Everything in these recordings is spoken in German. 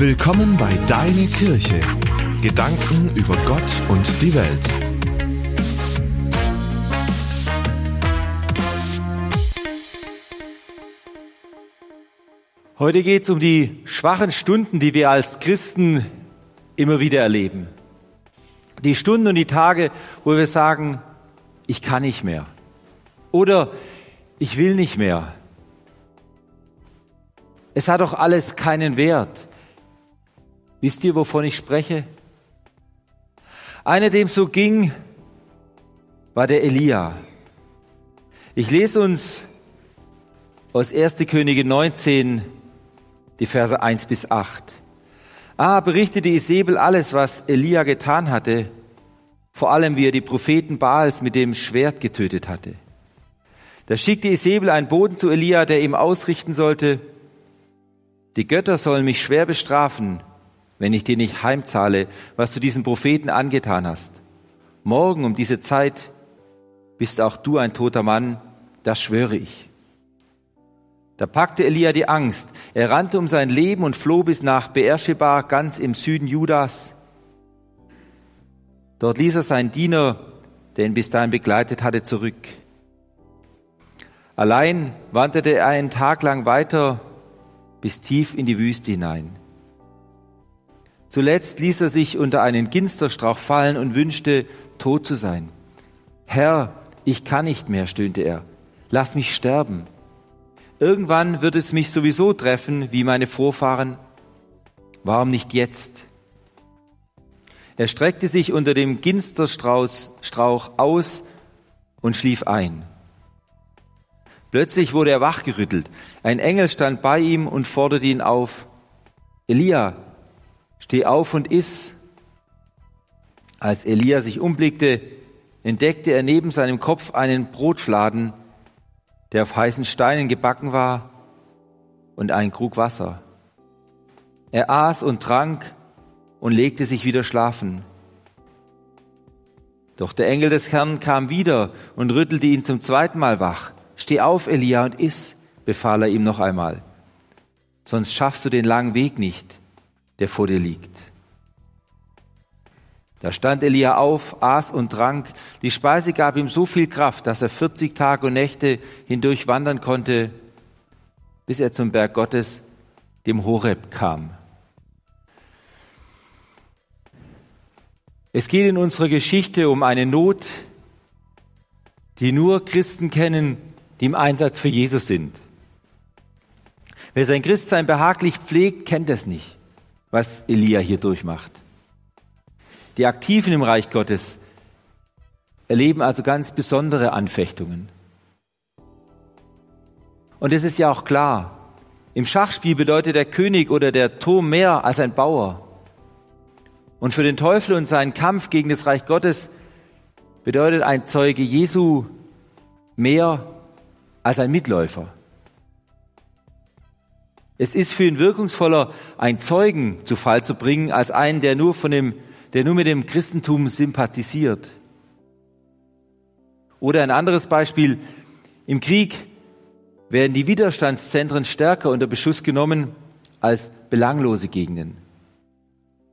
Willkommen bei Deine Kirche. Gedanken über Gott und die Welt. Heute geht es um die schwachen Stunden, die wir als Christen immer wieder erleben. Die Stunden und die Tage, wo wir sagen, ich kann nicht mehr. Oder ich will nicht mehr. Es hat doch alles keinen Wert. Wisst ihr, wovon ich spreche? Einer, dem so ging, war der Elia. Ich lese uns aus 1. Könige 19 die Verse 1 bis 8. Ah, berichtete Isabel alles, was Elia getan hatte, vor allem wie er die Propheten Baals mit dem Schwert getötet hatte. Da schickte Isabel einen Boten zu Elia, der ihm ausrichten sollte, die Götter sollen mich schwer bestrafen, wenn ich dir nicht heimzahle, was du diesem Propheten angetan hast. Morgen um diese Zeit bist auch du ein toter Mann, das schwöre ich. Da packte Elia die Angst. Er rannte um sein Leben und floh bis nach Beersheba, ganz im Süden Judas. Dort ließ er seinen Diener, der ihn bis dahin begleitet hatte, zurück. Allein wanderte er einen Tag lang weiter bis tief in die Wüste hinein. Zuletzt ließ er sich unter einen Ginsterstrauch fallen und wünschte, tot zu sein. Herr, ich kann nicht mehr, stöhnte er. Lass mich sterben. Irgendwann wird es mich sowieso treffen, wie meine Vorfahren. Warum nicht jetzt? Er streckte sich unter dem Ginsterstrauch aus und schlief ein. Plötzlich wurde er wachgerüttelt. Ein Engel stand bei ihm und forderte ihn auf. Elia, steh auf und iss. Als Elia sich umblickte, entdeckte er neben seinem Kopf einen Brotfladen, der auf heißen Steinen gebacken war, und einen Krug Wasser. Er aß und trank und legte sich wieder schlafen. Doch der Engel des Herrn kam wieder und rüttelte ihn zum zweiten Mal wach. Steh auf, Elia, und iss, befahl er ihm noch einmal. Sonst schaffst du den langen Weg nicht, der vor dir liegt. Da stand Elia auf, aß und trank. Die Speise gab ihm so viel Kraft, dass er 40 Tage und Nächte hindurch wandern konnte, bis er zum Berg Gottes, dem Horeb, kam. Es geht in unserer Geschichte um eine Not, die nur Christen kennen, die im Einsatz für Jesus sind. Wer sein Christsein behaglich pflegt, kennt es nicht, was Elia hier durchmacht. Die Aktiven im Reich Gottes erleben also ganz besondere Anfechtungen. Und es ist ja auch klar, im Schachspiel bedeutet der König oder der Turm mehr als ein Bauer. Und für den Teufel und seinen Kampf gegen das Reich Gottes bedeutet ein Zeuge Jesu mehr als ein Mitläufer. Es ist für ihn wirkungsvoller, einen Zeugen zu Fall zu bringen, als einen, der nur von dem, der nur mit dem Christentum sympathisiert. Oder ein anderes Beispiel. Im Krieg werden die Widerstandszentren stärker unter Beschuss genommen als belanglose Gegenden.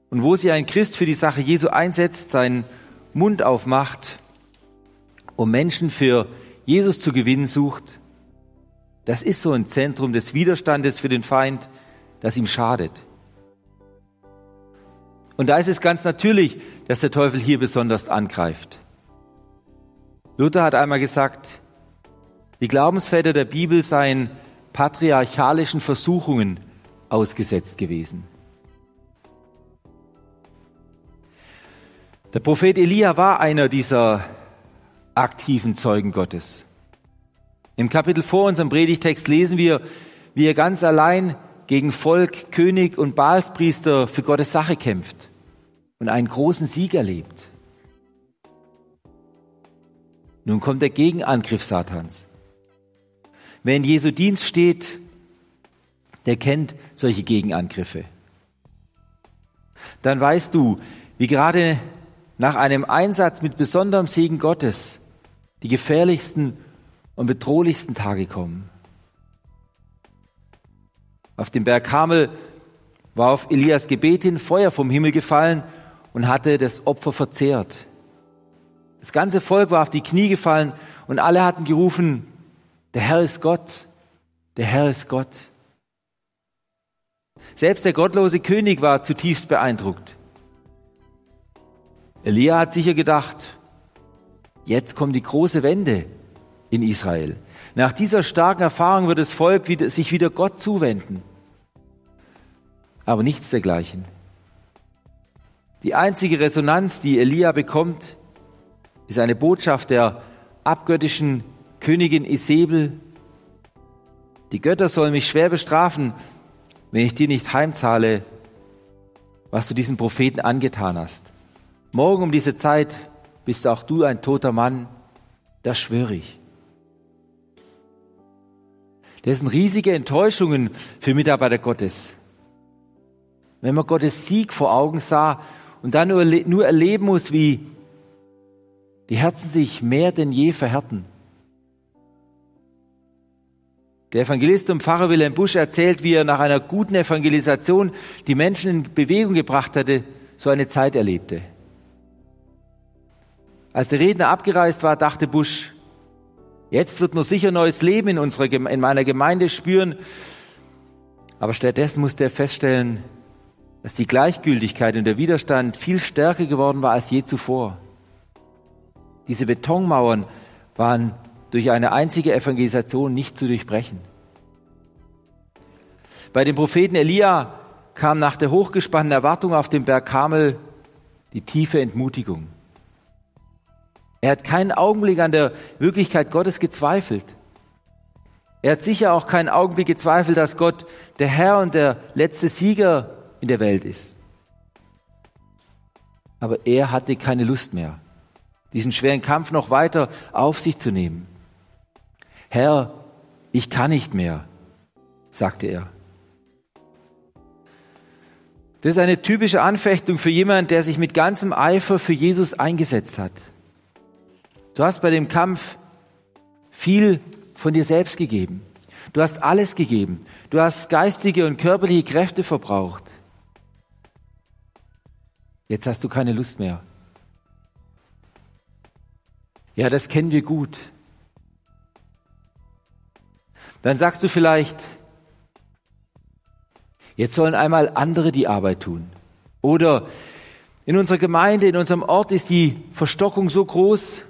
Und wo sich ein Christ für die Sache Jesu einsetzt, seinen Mund aufmacht, um Menschen für Jesus zu gewinnen sucht, das ist so ein Zentrum des Widerstandes für den Feind, das ihm schadet. Und da ist es ganz natürlich, dass der Teufel hier besonders angreift. Luther hat einmal gesagt, die Glaubensväter der Bibel seien patriarchalischen Versuchungen ausgesetzt gewesen. Der Prophet Elia war einer dieser aktiven Zeugen Gottes. Im Kapitel vor unserem Predigtext lesen wir, wie er ganz allein gegen Volk, König und Baalspriester für Gottes Sache kämpft und einen großen Sieg erlebt. Nun kommt der Gegenangriff Satans. Wer in Jesu Dienst steht, der kennt solche Gegenangriffe. Dann weißt du, wie gerade nach einem Einsatz mit besonderem Segen Gottes die gefährlichsten und bedrohlichsten Tage kommen. Auf dem Berg Kamel war auf Elias Gebet hin Feuer vom Himmel gefallen und hatte das Opfer verzehrt. Das ganze Volk war auf die Knie gefallen und alle hatten gerufen, der Herr ist Gott, der Herr ist Gott. Selbst der gottlose König war zutiefst beeindruckt. Elia hat sicher gedacht, jetzt kommt die große Wende in Israel. Nach dieser starken Erfahrung wird das Volk wieder, sich wieder Gott zuwenden. Aber nichts dergleichen. Die einzige Resonanz, die Elia bekommt, ist eine Botschaft der abgöttischen Königin Isabel. Die Götter sollen mich schwer bestrafen, wenn ich dir nicht heimzahle, was du diesen Propheten angetan hast. Morgen um diese Zeit bist auch du ein toter Mann, das schwöre ich. Das sind riesige Enttäuschungen für Mitarbeiter Gottes. Wenn man Gottes Sieg vor Augen sah und dann nur, nur erleben muss, wie die Herzen sich mehr denn je verhärten. Der Evangelist und Pfarrer Wilhelm Busch erzählt, wie er nach einer guten Evangelisation die Menschen in Bewegung gebracht hatte, so eine Zeit erlebte. Als der Redner abgereist war, dachte Busch, jetzt wird man sicher neues Leben in, unserer, in meiner Gemeinde spüren. Aber stattdessen musste er feststellen, dass die Gleichgültigkeit und der Widerstand viel stärker geworden war als je zuvor. Diese Betonmauern waren durch eine einzige Evangelisation nicht zu durchbrechen. Bei dem Propheten Elia kam nach der hochgespannten Erwartung auf dem Berg Kamel die tiefe Entmutigung. Er hat keinen Augenblick an der Wirklichkeit Gottes gezweifelt. Er hat sicher auch keinen Augenblick gezweifelt, dass Gott der Herr und der letzte Sieger in der Welt ist. Aber er hatte keine Lust mehr, diesen schweren Kampf noch weiter auf sich zu nehmen. Herr, ich kann nicht mehr, sagte er. Das ist eine typische Anfechtung für jemanden, der sich mit ganzem Eifer für Jesus eingesetzt hat. Du hast bei dem Kampf viel von dir selbst gegeben. Du hast alles gegeben. Du hast geistige und körperliche Kräfte verbraucht. Jetzt hast du keine Lust mehr. Ja, das kennen wir gut. Dann sagst du vielleicht, jetzt sollen einmal andere die Arbeit tun. Oder in unserer Gemeinde, in unserem Ort ist die Verstockung so groß,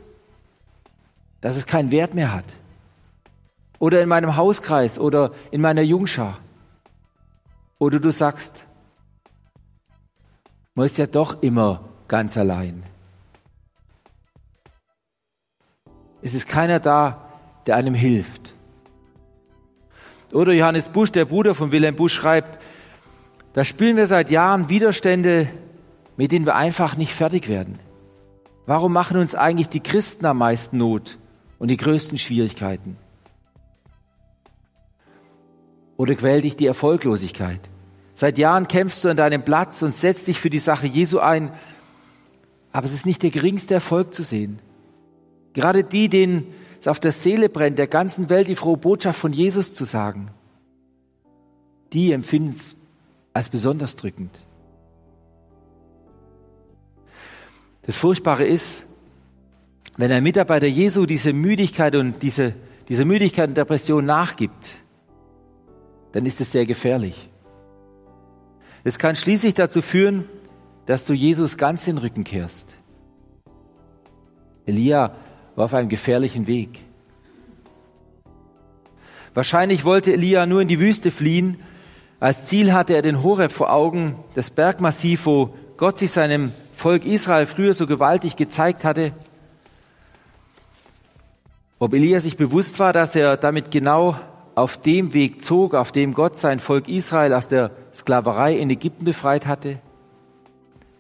dass es keinen Wert mehr hat. Oder in meinem Hauskreis oder in meiner Jungschar. Oder du sagst, man ist ja doch immer ganz allein. Es ist keiner da, der einem hilft. Oder Johannes Busch, der Bruder von Wilhelm Busch, schreibt, da spüren wir seit Jahren Widerstände, mit denen wir einfach nicht fertig werden. Warum machen uns eigentlich die Christen am meisten Not und die größten Schwierigkeiten? Oder quält dich die Erfolglosigkeit? Seit Jahren kämpfst du an deinem Platz und setzt dich für die Sache Jesu ein, aber es ist nicht der geringste Erfolg zu sehen. Gerade die, denen es auf der Seele brennt, der ganzen Welt die frohe Botschaft von Jesus zu sagen, die empfinden es als besonders drückend. Das Furchtbare ist, wenn ein Mitarbeiter Jesu diese Müdigkeit und diese, diese Müdigkeit und Depression nachgibt, dann ist es sehr gefährlich. Es kann schließlich dazu führen, dass du Jesus ganz den Rücken kehrst. Elia war auf einem gefährlichen Weg. Wahrscheinlich wollte Elia nur in die Wüste fliehen. Als Ziel hatte er den Horeb vor Augen, das Bergmassiv, wo Gott sich seinem Volk Israel früher so gewaltig gezeigt hatte. Ob Elia sich bewusst war, dass er damit genau auf dem Weg zog, auf dem Gott sein Volk Israel aus der Sklaverei in Ägypten befreit hatte?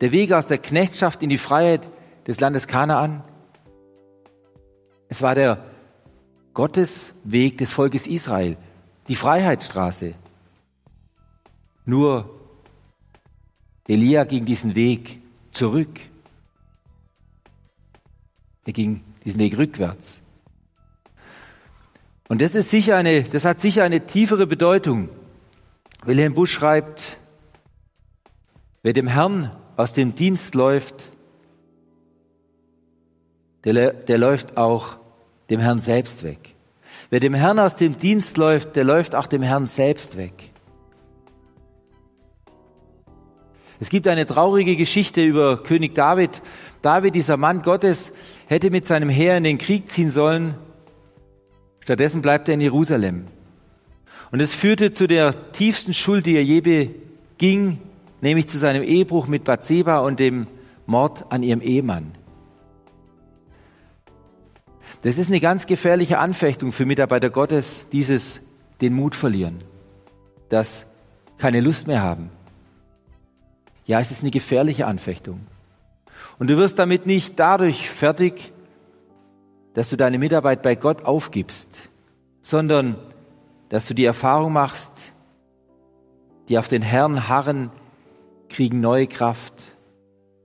Der Weg aus der Knechtschaft in die Freiheit des Landes Kanaan? Es war der Gottesweg des Volkes Israel, die Freiheitsstraße. Nur Elia ging diesen Weg zurück. Er ging diesen Weg rückwärts. Und das ist sicher eine, das hat sicher eine tiefere Bedeutung. Wilhelm Busch schreibt, Wer dem Herrn aus dem Dienst läuft, der, der läuft auch dem Herrn selbst weg. Wer dem Herrn aus dem Dienst läuft, der läuft auch dem Herrn selbst weg. Es gibt eine traurige Geschichte über König David. David, dieser Mann Gottes, hätte mit seinem Heer in den Krieg ziehen sollen. Stattdessen bleibt er in Jerusalem. Und es führte zu der tiefsten Schuld, die er je beging, nämlich zu seinem Ehebruch mit Bathseba und dem Mord an ihrem Ehemann. Das ist eine ganz gefährliche Anfechtung für Mitarbeiter Gottes, dieses den Mut verlieren, das keine Lust mehr haben. Ja, es ist eine gefährliche Anfechtung. Und du wirst damit nicht dadurch fertig, dass du deine Mitarbeit bei Gott aufgibst, sondern dass du die Erfahrung machst, die auf den Herrn harren, kriegen neue Kraft,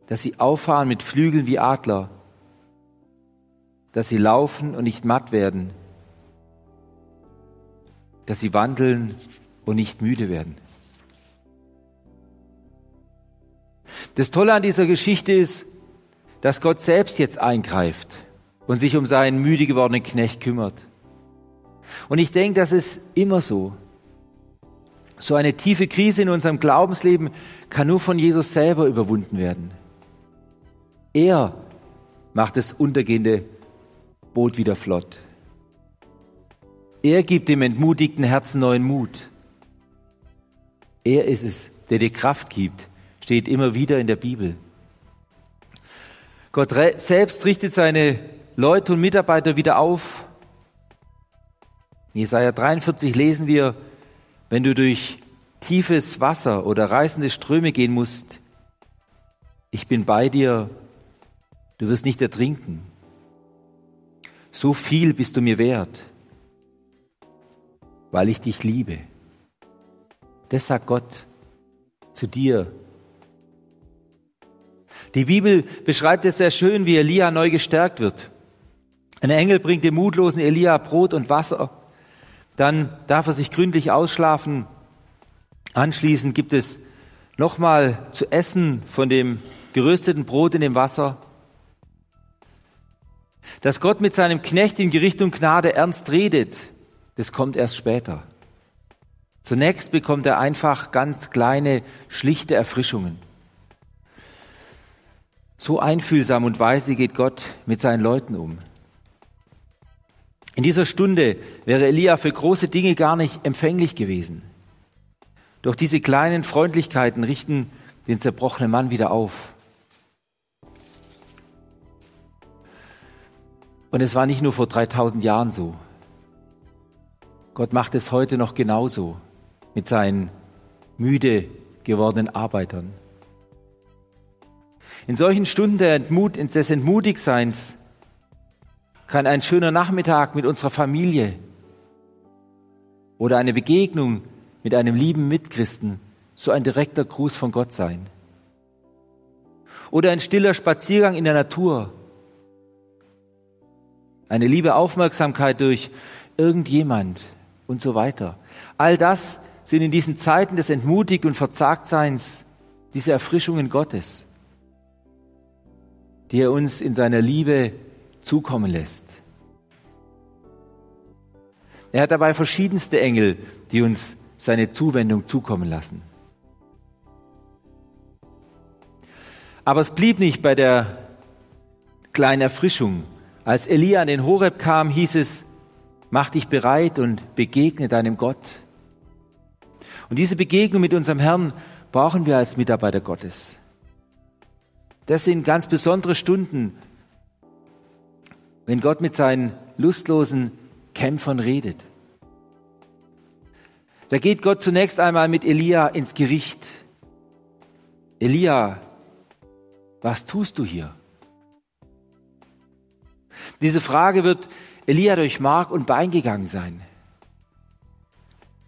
dass sie auffahren mit Flügeln wie Adler dass sie laufen und nicht matt werden, dass sie wandeln und nicht müde werden. Das Tolle an dieser Geschichte ist, dass Gott selbst jetzt eingreift und sich um seinen müde gewordenen Knecht kümmert. Und ich denke, das ist immer so. So eine tiefe Krise in unserem Glaubensleben kann nur von Jesus selber überwunden werden. Er macht das untergehende Boot wieder flott. Er gibt dem entmutigten Herzen neuen Mut. Er ist es, der dir Kraft gibt, steht immer wieder in der Bibel. Gott selbst richtet seine Leute und Mitarbeiter wieder auf. In Jesaja 43 lesen wir, wenn du durch tiefes Wasser oder reißende Ströme gehen musst, ich bin bei dir, du wirst nicht ertrinken. So viel bist du mir wert, weil ich dich liebe. Das sagt Gott zu dir. Die Bibel beschreibt es sehr schön, wie Elia neu gestärkt wird. Ein Engel bringt dem mutlosen Elia Brot und Wasser. Dann darf er sich gründlich ausschlafen. Anschließend gibt es nochmal zu essen von dem gerösteten Brot in dem Wasser. Dass Gott mit seinem Knecht in Gericht und Gnade ernst redet, das kommt erst später. Zunächst bekommt er einfach ganz kleine, schlichte Erfrischungen. So einfühlsam und weise geht Gott mit seinen Leuten um. In dieser Stunde wäre Elia für große Dinge gar nicht empfänglich gewesen. Doch diese kleinen Freundlichkeiten richten den zerbrochenen Mann wieder auf. Und es war nicht nur vor 3000 Jahren so. Gott macht es heute noch genauso mit seinen müde gewordenen Arbeitern. In solchen Stunden des Entmutigseins kann ein schöner Nachmittag mit unserer Familie oder eine Begegnung mit einem lieben Mitchristen so ein direkter Gruß von Gott sein. Oder ein stiller Spaziergang in der Natur eine liebe Aufmerksamkeit durch irgendjemand und so weiter. All das sind in diesen Zeiten des Entmutigt und Verzagtseins diese Erfrischungen Gottes, die er uns in seiner Liebe zukommen lässt. Er hat dabei verschiedenste Engel, die uns seine Zuwendung zukommen lassen. Aber es blieb nicht bei der kleinen Erfrischung, als Elia an den Horeb kam, hieß es, mach dich bereit und begegne deinem Gott. Und diese Begegnung mit unserem Herrn brauchen wir als Mitarbeiter Gottes. Das sind ganz besondere Stunden, wenn Gott mit seinen lustlosen Kämpfern redet. Da geht Gott zunächst einmal mit Elia ins Gericht. Elia, was tust du hier? Diese Frage wird Elia durch Mark und Bein gegangen sein.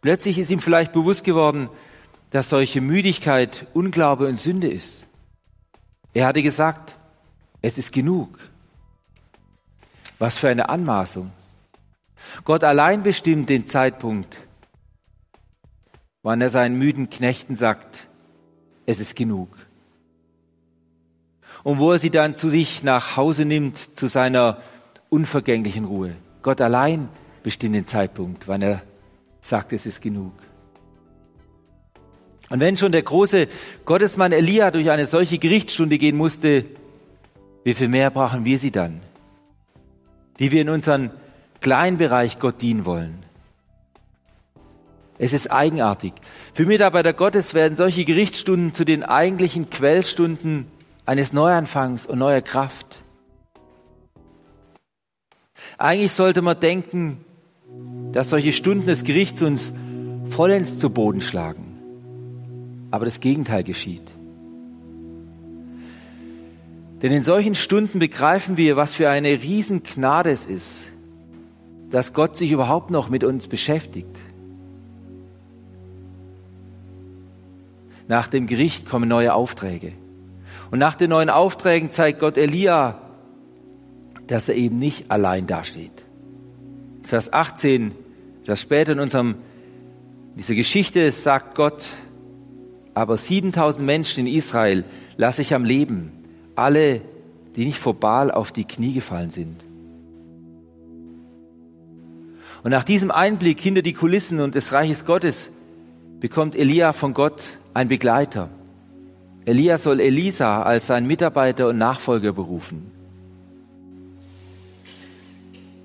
Plötzlich ist ihm vielleicht bewusst geworden, dass solche Müdigkeit Unglaube und Sünde ist. Er hatte gesagt, es ist genug. Was für eine Anmaßung. Gott allein bestimmt den Zeitpunkt, wann er seinen müden Knechten sagt, es ist genug. Und wo er sie dann zu sich nach Hause nimmt, zu seiner unvergänglichen Ruhe. Gott allein bestimmt den Zeitpunkt, wann er sagt, es ist genug. Und wenn schon der große Gottesmann Elia durch eine solche Gerichtsstunde gehen musste, wie viel mehr brauchen wir sie dann, die wir in unserem kleinen Bereich Gott dienen wollen? Es ist eigenartig. Für Mitarbeiter Gottes werden solche Gerichtsstunden zu den eigentlichen Quellstunden eines Neuanfangs und neuer Kraft. Eigentlich sollte man denken, dass solche Stunden des Gerichts uns vollends zu Boden schlagen. Aber das Gegenteil geschieht. Denn in solchen Stunden begreifen wir, was für eine Riesengnade es ist, dass Gott sich überhaupt noch mit uns beschäftigt. Nach dem Gericht kommen neue Aufträge. Und nach den neuen Aufträgen zeigt Gott Elia, dass er eben nicht allein dasteht. Vers 18, das später in unserem, dieser Geschichte sagt Gott, aber 7000 Menschen in Israel lasse ich am Leben, alle, die nicht vor Baal auf die Knie gefallen sind. Und nach diesem Einblick hinter die Kulissen und des Reiches Gottes bekommt Elia von Gott ein Begleiter. Elia soll Elisa als sein Mitarbeiter und Nachfolger berufen.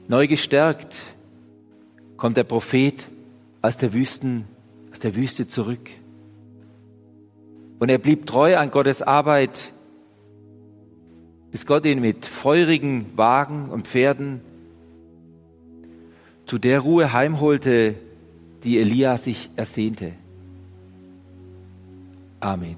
Neu gestärkt kommt der Prophet aus der, Wüsten, aus der Wüste zurück. Und er blieb treu an Gottes Arbeit, bis Gott ihn mit feurigen Wagen und Pferden zu der Ruhe heimholte, die Elia sich ersehnte. Amen.